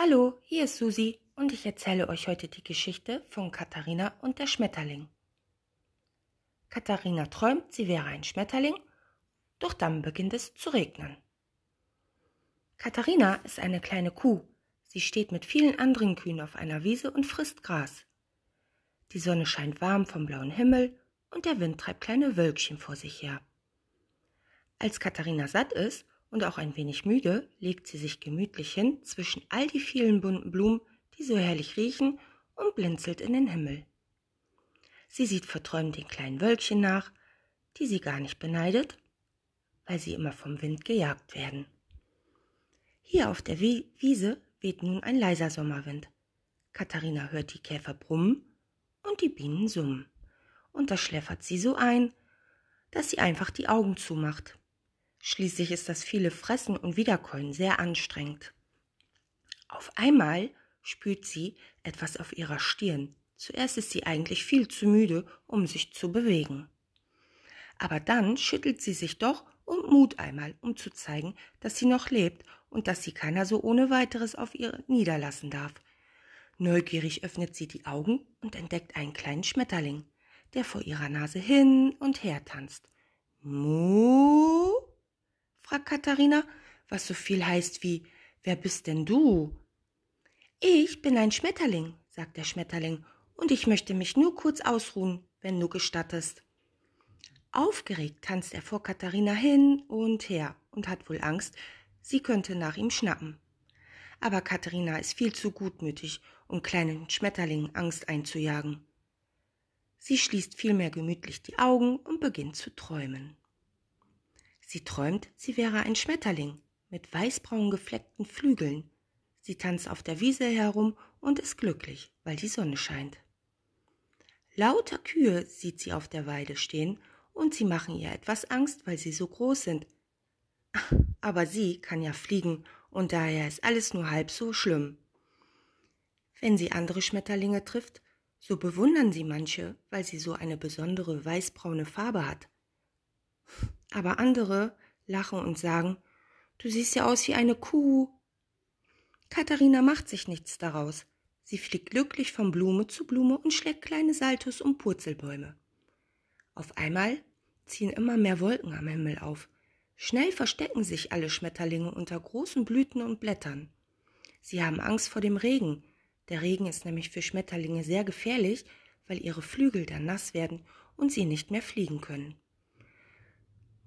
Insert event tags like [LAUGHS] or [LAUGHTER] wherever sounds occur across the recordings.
Hallo, hier ist Susi und ich erzähle euch heute die Geschichte von Katharina und der Schmetterling. Katharina träumt, sie wäre ein Schmetterling, doch dann beginnt es zu regnen. Katharina ist eine kleine Kuh. Sie steht mit vielen anderen Kühen auf einer Wiese und frisst Gras. Die Sonne scheint warm vom blauen Himmel und der Wind treibt kleine Wölkchen vor sich her. Als Katharina satt ist und auch ein wenig müde, legt sie sich gemütlich hin zwischen all die vielen bunten Blumen, die so herrlich riechen, und blinzelt in den Himmel. Sie sieht verträumt den kleinen Wölkchen nach, die sie gar nicht beneidet, weil sie immer vom Wind gejagt werden. Hier auf der Wiese weht nun ein leiser Sommerwind. Katharina hört die Käfer brummen und die Bienen summen. Und das schläfert sie so ein, dass sie einfach die Augen zumacht. Schließlich ist das viele Fressen und Wiederkäuen sehr anstrengend. Auf einmal spürt sie etwas auf ihrer Stirn. Zuerst ist sie eigentlich viel zu müde, um sich zu bewegen. Aber dann schüttelt sie sich doch und Mut einmal, um zu zeigen, dass sie noch lebt und dass sie keiner so ohne weiteres auf ihr niederlassen darf. Neugierig öffnet sie die Augen und entdeckt einen kleinen Schmetterling, der vor ihrer Nase hin und her tanzt. Mu? Fragt Katharina, was so viel heißt wie Wer bist denn du? Ich bin ein Schmetterling, sagt der Schmetterling, und ich möchte mich nur kurz ausruhen, wenn du gestattest. Aufgeregt tanzt er vor Katharina hin und her und hat wohl Angst, sie könnte nach ihm schnappen. Aber Katharina ist viel zu gutmütig, um kleinen Schmetterlingen Angst einzujagen. Sie schließt vielmehr gemütlich die Augen und beginnt zu träumen. Sie träumt, sie wäre ein Schmetterling mit weißbraun gefleckten Flügeln. Sie tanzt auf der Wiese herum und ist glücklich, weil die Sonne scheint. Lauter Kühe sieht sie auf der Weide stehen und sie machen ihr etwas Angst, weil sie so groß sind. [LAUGHS] Aber sie kann ja fliegen und daher ist alles nur halb so schlimm. Wenn sie andere Schmetterlinge trifft, so bewundern sie manche, weil sie so eine besondere weißbraune Farbe hat. Aber andere lachen und sagen, du siehst ja aus wie eine Kuh. Katharina macht sich nichts daraus. Sie fliegt glücklich von Blume zu Blume und schlägt kleine Saltus um Purzelbäume. Auf einmal ziehen immer mehr Wolken am Himmel auf. Schnell verstecken sich alle Schmetterlinge unter großen Blüten und Blättern. Sie haben Angst vor dem Regen. Der Regen ist nämlich für Schmetterlinge sehr gefährlich, weil ihre Flügel dann nass werden und sie nicht mehr fliegen können.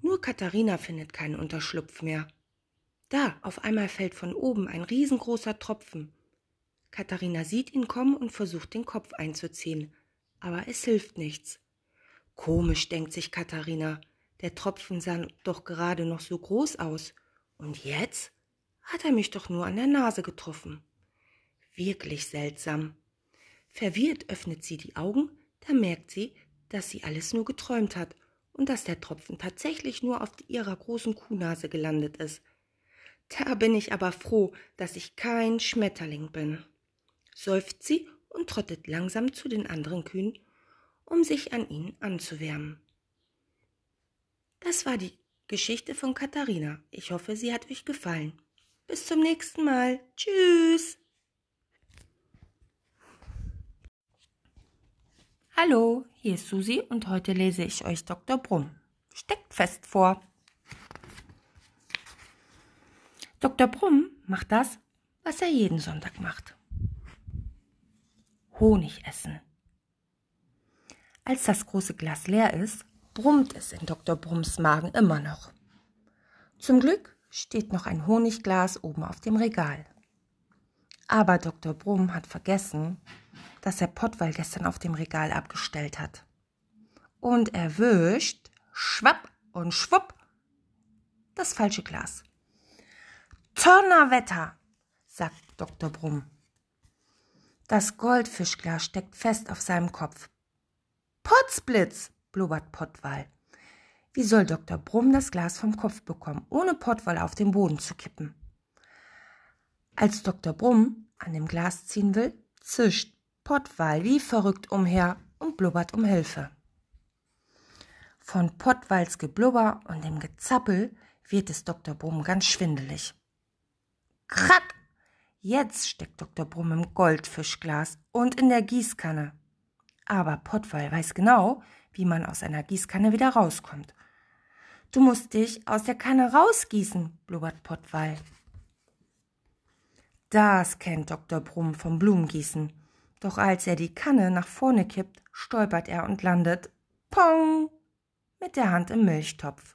Nur Katharina findet keinen Unterschlupf mehr. Da, auf einmal fällt von oben ein riesengroßer Tropfen. Katharina sieht ihn kommen und versucht den Kopf einzuziehen, aber es hilft nichts. Komisch, denkt sich Katharina, der Tropfen sah doch gerade noch so groß aus. Und jetzt hat er mich doch nur an der Nase getroffen. Wirklich seltsam. Verwirrt öffnet sie die Augen, da merkt sie, dass sie alles nur geträumt hat und dass der Tropfen tatsächlich nur auf ihrer großen Kuhnase gelandet ist. Da bin ich aber froh, dass ich kein Schmetterling bin. Seufzt sie und trottet langsam zu den anderen Kühen, um sich an ihnen anzuwärmen. Das war die Geschichte von Katharina. Ich hoffe, sie hat euch gefallen. Bis zum nächsten Mal. Tschüss. Hallo, hier ist Susi und heute lese ich euch Dr. Brumm. Steckt fest vor. Dr. Brumm macht das, was er jeden Sonntag macht. Honig essen. Als das große Glas leer ist, brummt es in Dr. Brumms Magen immer noch. Zum Glück steht noch ein Honigglas oben auf dem Regal. Aber Dr. Brumm hat vergessen, dass er Pottwall gestern auf dem Regal abgestellt hat. Und erwischt, schwapp und schwupp, das falsche Glas. Donnerwetter, sagt Dr. Brumm. Das Goldfischglas steckt fest auf seinem Kopf. Potzblitz, blubbert Pottwall. Wie soll Dr. Brumm das Glas vom Kopf bekommen, ohne Pottwall auf den Boden zu kippen? Als Dr. Brumm an dem Glas ziehen will, zischt Pottwal wie verrückt umher und blubbert um Hilfe. Von Pottwals Geblubber und dem Gezappel wird es Dr. Brumm ganz schwindelig. Krack! Jetzt steckt Dr. Brumm im Goldfischglas und in der Gießkanne. Aber Pottwal weiß genau, wie man aus einer Gießkanne wieder rauskommt. Du musst dich aus der Kanne rausgießen, blubbert Pottwal. Das kennt Dr. Brumm vom Blumengießen. Doch als er die Kanne nach vorne kippt, stolpert er und landet, pong, mit der Hand im Milchtopf.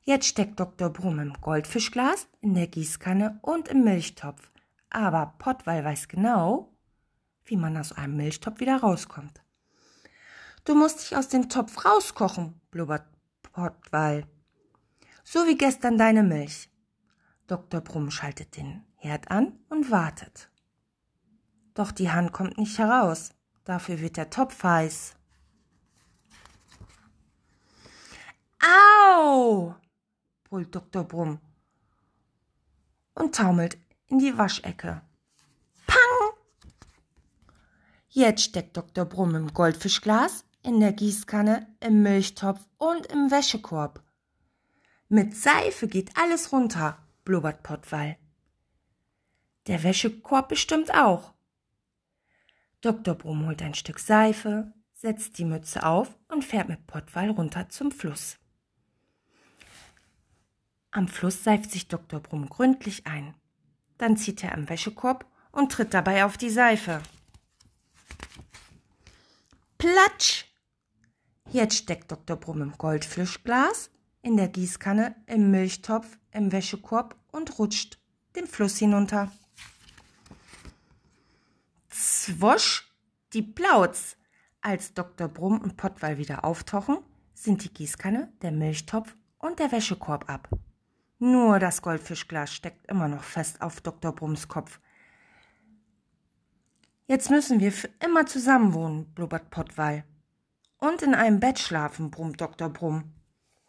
Jetzt steckt Dr. Brumm im Goldfischglas, in der Gießkanne und im Milchtopf. Aber Pottwal weiß genau, wie man aus einem Milchtopf wieder rauskommt. Du musst dich aus dem Topf rauskochen, blubbert Pottwal. So wie gestern deine Milch. Dr. Brumm schaltet den Herd an und wartet. Doch die Hand kommt nicht heraus. Dafür wird der Topf heiß. Au! brüllt Dr. Brumm und taumelt in die Waschecke. Pang! Jetzt steckt Dr. Brumm im Goldfischglas, in der Gießkanne, im Milchtopf und im Wäschekorb. Mit Seife geht alles runter, blubbert Pottwall. Der Wäschekorb bestimmt auch. Dr. Brumm holt ein Stück Seife, setzt die Mütze auf und fährt mit Pottwall runter zum Fluss. Am Fluss seift sich Dr. Brumm gründlich ein. Dann zieht er am Wäschekorb und tritt dabei auf die Seife. Platsch! Jetzt steckt Dr. Brumm im Goldfischglas, in der Gießkanne, im Milchtopf, im Wäschekorb und rutscht den Fluss hinunter. Zwosch, die Plauz! Als Dr. Brumm und Pottwall wieder auftauchen, sind die Gießkanne, der Milchtopf und der Wäschekorb ab. Nur das Goldfischglas steckt immer noch fest auf Dr. Brumms Kopf. Jetzt müssen wir für immer zusammen wohnen, blubbert Pottwal. Und in einem Bett schlafen, brummt Dr. Brumm.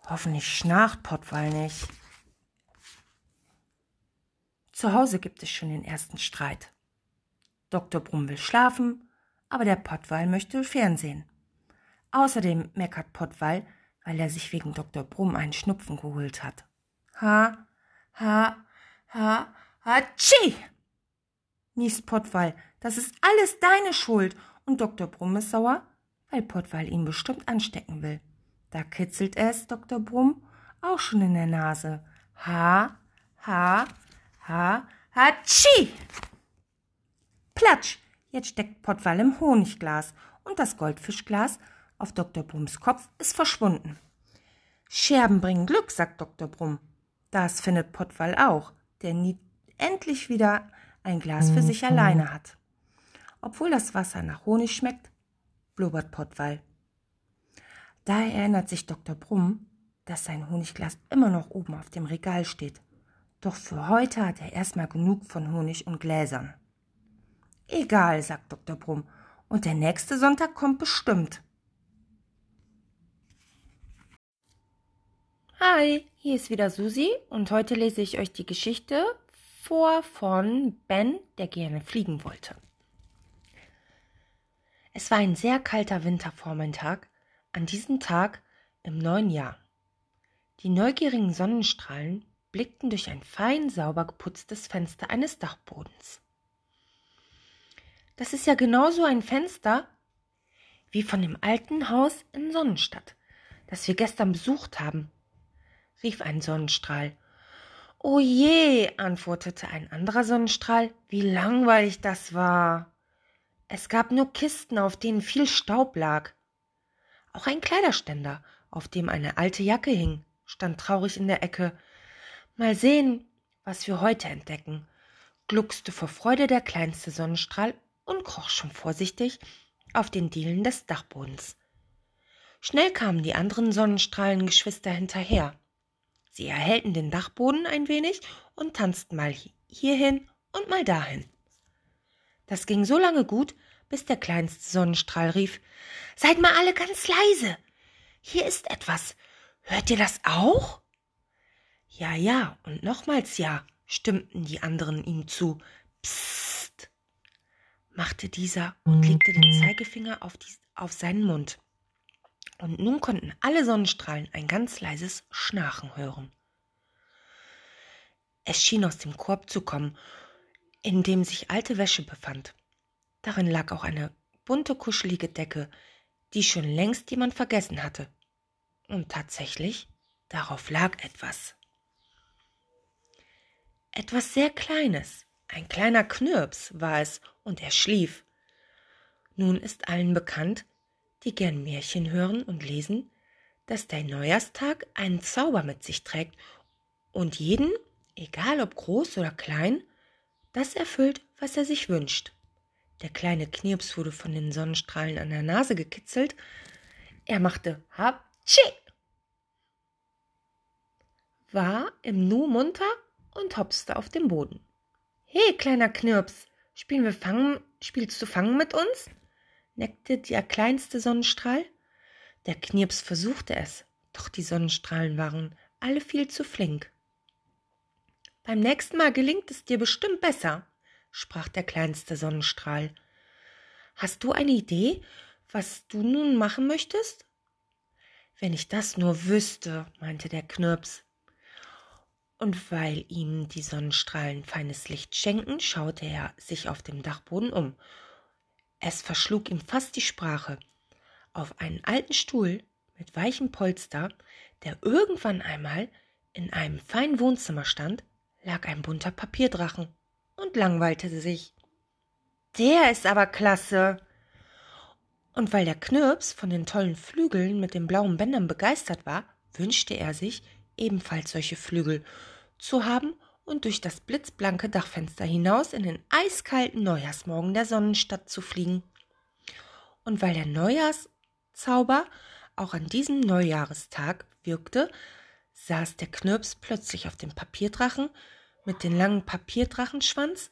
Hoffentlich schnarcht Pottwal nicht. Zu Hause gibt es schon den ersten Streit. Dr. Brumm will schlafen, aber der Pottwal möchte Fernsehen. Außerdem meckert Pottwal, weil er sich wegen Dr. Brumm einen Schnupfen geholt hat. Ha, ha, ha, hatschi! niest Pottwal. Das ist alles deine Schuld. Und Dr. Brumm ist sauer, weil Pottwal ihn bestimmt anstecken will. Da kitzelt es Dr. Brumm auch schon in der Nase. Ha, ha, ha, hatschi! Platsch! Jetzt steckt Pottwal im Honigglas und das Goldfischglas auf Dr. Brumms Kopf ist verschwunden. Scherben bringen Glück, sagt Dr. Brumm. Das findet Pottwall auch, der nie endlich wieder ein Glas für sich mhm. alleine hat. Obwohl das Wasser nach Honig schmeckt, blubbert Pottwall. Da erinnert sich Dr. Brumm, dass sein Honigglas immer noch oben auf dem Regal steht. Doch für heute hat er erstmal genug von Honig und Gläsern. Egal, sagt Dr. Brumm, und der nächste Sonntag kommt bestimmt. Hi, hier ist wieder Susi und heute lese ich euch die Geschichte vor von Ben, der gerne fliegen wollte. Es war ein sehr kalter Wintervormittag an diesem Tag im neuen Jahr. Die neugierigen Sonnenstrahlen blickten durch ein fein sauber geputztes Fenster eines Dachbodens. Das ist ja genauso ein Fenster wie von dem alten Haus in Sonnenstadt, das wir gestern besucht haben, rief ein Sonnenstrahl. O je, antwortete ein anderer Sonnenstrahl, wie langweilig das war. Es gab nur Kisten, auf denen viel Staub lag. Auch ein Kleiderständer, auf dem eine alte Jacke hing, stand traurig in der Ecke. Mal sehen, was wir heute entdecken, gluckste vor Freude der kleinste Sonnenstrahl und kroch schon vorsichtig auf den Dielen des Dachbodens. Schnell kamen die anderen Sonnenstrahlengeschwister hinterher. Sie erhellten den Dachboden ein wenig und tanzten mal hierhin und mal dahin. Das ging so lange gut, bis der kleinste Sonnenstrahl rief Seid mal alle ganz leise. Hier ist etwas. Hört ihr das auch? Ja, ja und nochmals ja, stimmten die anderen ihm zu. Psst, machte dieser und legte den Zeigefinger auf, die, auf seinen Mund und nun konnten alle Sonnenstrahlen ein ganz leises Schnarchen hören. Es schien aus dem Korb zu kommen. in dem sich alte Wäsche befand. Darin lag auch eine bunte, kuschelige Decke, die schon längst jemand vergessen hatte. Und tatsächlich, darauf lag etwas. Etwas sehr Kleines, ein kleiner Knirps war es, und er schlief. Nun ist allen bekannt, die gern Märchen hören und lesen, dass der Neujahrstag einen Zauber mit sich trägt und jeden, egal ob groß oder klein, das erfüllt, was er sich wünscht. Der kleine Knirps wurde von den Sonnenstrahlen an der Nase gekitzelt. Er machte Haptschi, war im Nu munter und hopste auf dem Boden. He, kleiner Knirps, spielen wir Fangen, spielst du Fangen mit uns? neckte der kleinste Sonnenstrahl. Der Knirps versuchte es, doch die Sonnenstrahlen waren alle viel zu flink. Beim nächsten Mal gelingt es dir bestimmt besser, sprach der kleinste Sonnenstrahl. Hast du eine Idee, was du nun machen möchtest? Wenn ich das nur wüsste, meinte der Knirps. Und weil ihm die Sonnenstrahlen feines Licht schenken, schaute er sich auf dem Dachboden um. Es verschlug ihm fast die Sprache. Auf einen alten Stuhl mit weichem Polster, der irgendwann einmal in einem feinen Wohnzimmer stand, lag ein bunter Papierdrachen und langweilte sich. Der ist aber klasse. Und weil der Knirps von den tollen Flügeln mit den blauen Bändern begeistert war, wünschte er sich, ebenfalls solche Flügel zu haben und durch das blitzblanke Dachfenster hinaus in den eiskalten Neujahrsmorgen der Sonnenstadt zu fliegen. Und weil der Neujahrszauber auch an diesem Neujahrestag wirkte, saß der Knirps plötzlich auf dem Papierdrachen mit dem langen Papierdrachenschwanz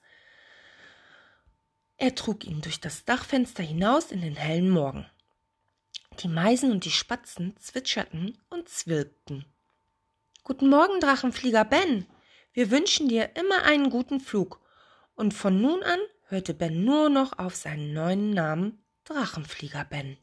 er trug ihn durch das Dachfenster hinaus in den hellen Morgen. Die Meisen und die Spatzen zwitscherten und zwirpten. Guten Morgen, Drachenflieger Ben. Wir wünschen dir immer einen guten Flug. Und von nun an hörte Ben nur noch auf seinen neuen Namen Drachenflieger Ben.